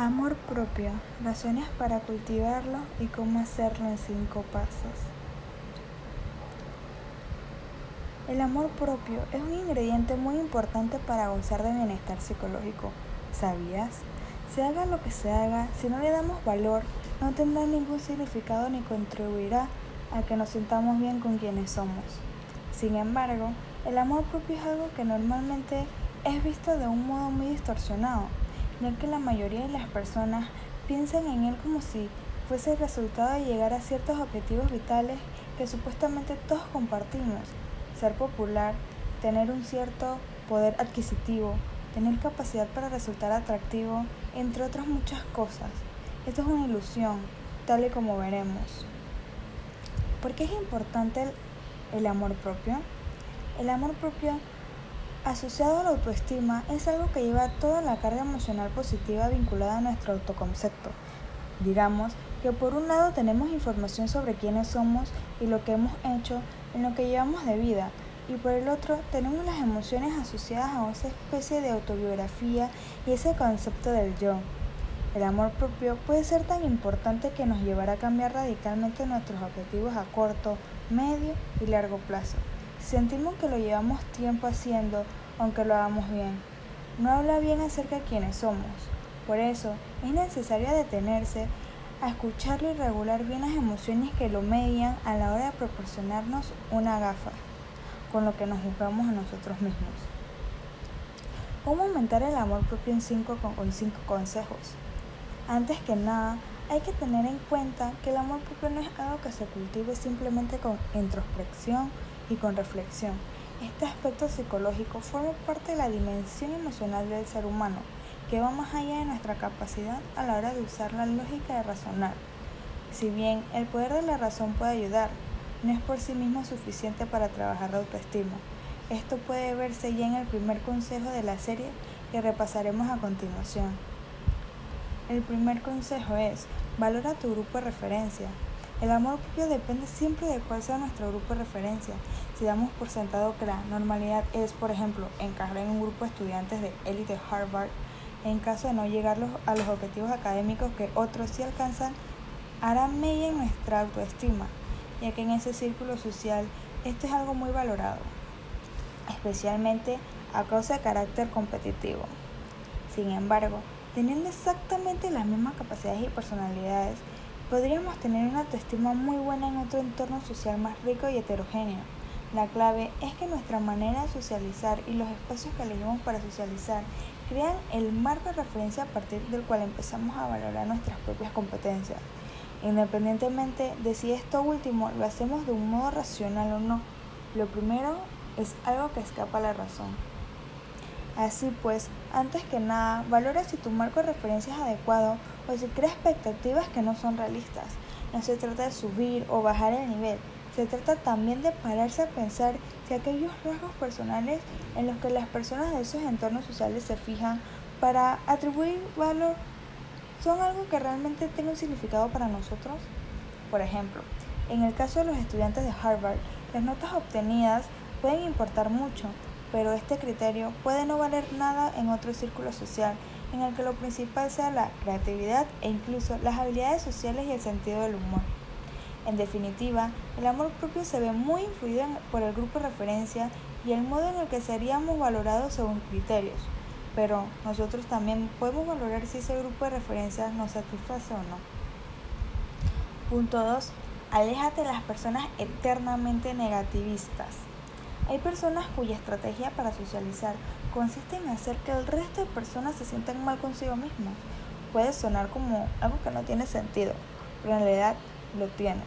Amor propio, razones para cultivarlo y cómo hacerlo en cinco pasos. El amor propio es un ingrediente muy importante para gozar de bienestar psicológico. ¿Sabías? Se haga lo que se haga, si no le damos valor, no tendrá ningún significado ni contribuirá a que nos sintamos bien con quienes somos. Sin embargo, el amor propio es algo que normalmente es visto de un modo muy distorsionado ya que la mayoría de las personas piensan en él como si fuese el resultado de llegar a ciertos objetivos vitales que supuestamente todos compartimos, ser popular, tener un cierto poder adquisitivo, tener capacidad para resultar atractivo, entre otras muchas cosas. Esto es una ilusión, tal y como veremos. ¿Por qué es importante el, el amor propio? El amor propio asociado a la autoestima es algo que lleva toda la carga emocional positiva vinculada a nuestro autoconcepto. Digamos que por un lado tenemos información sobre quiénes somos y lo que hemos hecho en lo que llevamos de vida, y por el otro tenemos las emociones asociadas a esa especie de autobiografía y ese concepto del yo. El amor propio puede ser tan importante que nos llevará a cambiar radicalmente nuestros objetivos a corto, medio y largo plazo. Sentimos que lo llevamos tiempo haciendo, aunque lo hagamos bien. No habla bien acerca de quiénes somos. Por eso, es necesario detenerse a escucharlo y regular bien las emociones que lo median a la hora de proporcionarnos una gafa, con lo que nos juzgamos a nosotros mismos. ¿Cómo aumentar el amor propio en cinco, con cinco consejos? Antes que nada, hay que tener en cuenta que el amor propio no es algo que se cultive simplemente con introspección y con reflexión. Este aspecto psicológico forma parte de la dimensión emocional del ser humano, que va más allá de nuestra capacidad a la hora de usar la lógica de razonar. Si bien el poder de la razón puede ayudar, no es por sí mismo suficiente para trabajar la autoestima. Esto puede verse ya en el primer consejo de la serie que repasaremos a continuación. El primer consejo es, valora tu grupo de referencia. El amor propio depende siempre de cuál sea nuestro grupo de referencia. Si damos por sentado que la normalidad es, por ejemplo, encajar en un grupo de estudiantes de élite Harvard, en caso de no llegar a los objetivos académicos que otros sí alcanzan, hará media en nuestra autoestima, ya que en ese círculo social esto es algo muy valorado, especialmente a causa de carácter competitivo. Sin embargo, teniendo exactamente las mismas capacidades y personalidades, podríamos tener una autoestima muy buena en otro entorno social más rico y heterogéneo. La clave es que nuestra manera de socializar y los espacios que elegimos para socializar crean el marco de referencia a partir del cual empezamos a valorar nuestras propias competencias. Independientemente de si esto último lo hacemos de un modo racional o no, lo primero es algo que escapa a la razón. Así pues, antes que nada, valora si tu marco de referencia es adecuado o si crea expectativas que no son realistas. No se trata de subir o bajar el nivel, se trata también de pararse a pensar si aquellos rasgos personales en los que las personas de esos entornos sociales se fijan para atribuir valor son algo que realmente tiene un significado para nosotros. Por ejemplo, en el caso de los estudiantes de Harvard, las notas obtenidas pueden importar mucho, pero este criterio puede no valer nada en otro círculo social en el que lo principal sea la creatividad e incluso las habilidades sociales y el sentido del humor. En definitiva, el amor propio se ve muy influido por el grupo de referencia y el modo en el que seríamos valorados según criterios, pero nosotros también podemos valorar si ese grupo de referencia nos satisface o no. Punto 2. Aléjate de las personas eternamente negativistas. Hay personas cuya estrategia para socializar consiste en hacer que el resto de personas se sientan mal consigo mismos. Puede sonar como algo que no tiene sentido, pero en realidad lo tiene.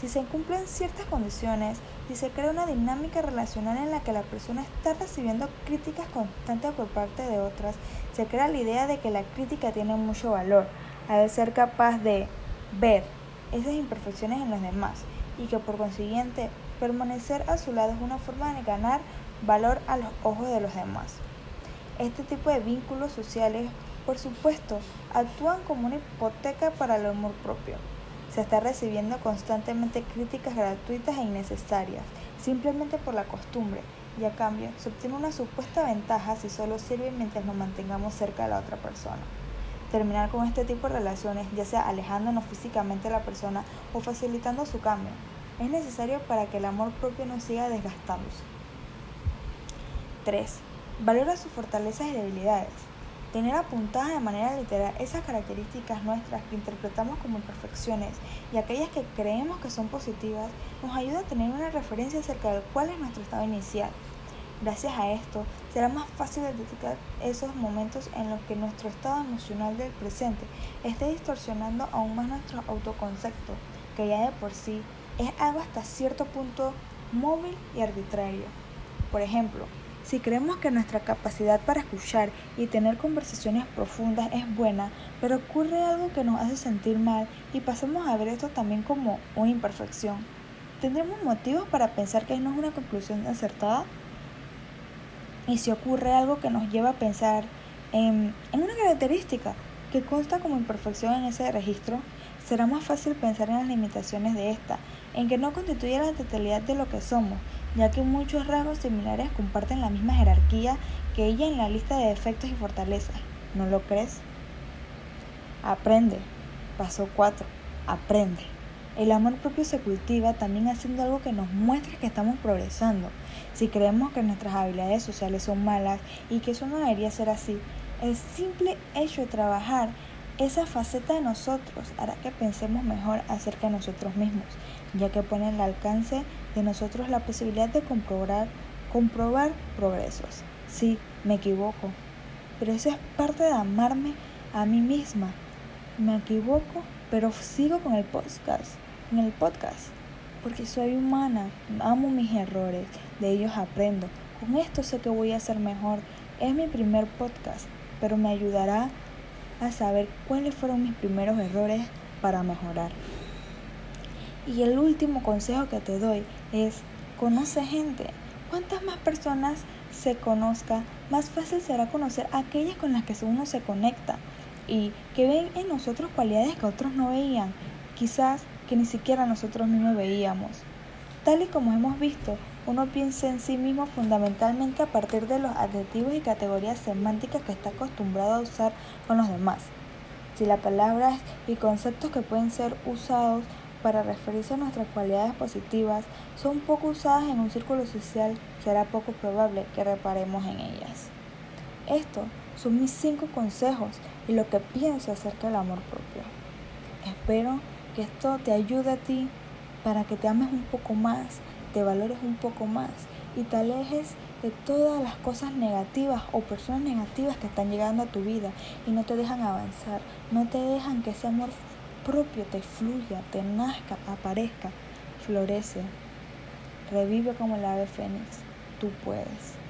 Si se cumplen ciertas condiciones, si se crea una dinámica relacional en la que la persona está recibiendo críticas constantes por parte de otras, se crea la idea de que la crítica tiene mucho valor, al ser capaz de ver esas imperfecciones en los demás y que por consiguiente permanecer a su lado es una forma de ganar valor a los ojos de los demás. Este tipo de vínculos sociales, por supuesto, actúan como una hipoteca para el amor propio. Se está recibiendo constantemente críticas gratuitas e innecesarias, simplemente por la costumbre, y a cambio se obtiene una supuesta ventaja si solo sirve mientras nos mantengamos cerca de la otra persona. Terminar con este tipo de relaciones, ya sea alejándonos físicamente de la persona o facilitando su cambio. Es necesario para que el amor propio no siga desgastándose. 3. Valora sus fortalezas y debilidades. Tener apuntadas de manera literal esas características nuestras que interpretamos como imperfecciones y aquellas que creemos que son positivas nos ayuda a tener una referencia acerca de cuál es nuestro estado inicial. Gracias a esto, será más fácil detectar esos momentos en los que nuestro estado emocional del presente esté distorsionando aún más nuestro autoconcepto, que ya de por sí es algo hasta cierto punto móvil y arbitrario. Por ejemplo, si creemos que nuestra capacidad para escuchar y tener conversaciones profundas es buena, pero ocurre algo que nos hace sentir mal y pasamos a ver esto también como una imperfección, ¿tendremos motivos para pensar que no es una conclusión acertada? Y si ocurre algo que nos lleva a pensar en, una característica que consta como imperfección en ese registro, será más fácil pensar en las limitaciones de esta, en que no constituye la totalidad de lo que somos, ya que muchos rasgos similares comparten la misma jerarquía que ella en la lista de defectos y fortalezas. ¿No lo crees? Aprende. Paso 4. Aprende. El amor propio se cultiva también haciendo algo que nos muestre que estamos progresando. Si creemos que nuestras habilidades sociales son malas y que eso no debería ser así, el simple hecho de trabajar esa faceta de nosotros hará que pensemos mejor acerca de nosotros mismos, ya que pone al alcance de nosotros la posibilidad de comprobar, comprobar progresos. Sí, me equivoco, pero eso es parte de amarme a mí misma. Me equivoco, pero sigo con el podcast, en el podcast, porque soy humana, amo mis errores, de ellos aprendo. Con esto sé que voy a ser mejor. Es mi primer podcast, pero me ayudará a saber cuáles fueron mis primeros errores para mejorar. Y el último consejo que te doy es, conoce gente. Cuantas más personas se conozca, más fácil será conocer aquellas con las que uno se conecta y que ven en nosotros cualidades que otros no veían, quizás que ni siquiera nosotros mismos veíamos. Tal y como hemos visto, uno piensa en sí mismo fundamentalmente a partir de los adjetivos y categorías semánticas que está acostumbrado a usar con los demás. Si las palabras y conceptos que pueden ser usados para referirse a nuestras cualidades positivas son poco usadas en un círculo social, será poco probable que reparemos en ellas. Estos son mis cinco consejos y lo que pienso acerca del amor propio. Espero que esto te ayude a ti para que te ames un poco más te valores un poco más y te alejes de todas las cosas negativas o personas negativas que están llegando a tu vida y no te dejan avanzar, no te dejan que ese amor propio te fluya, te nazca, aparezca, florece, revive como el ave fénix. Tú puedes.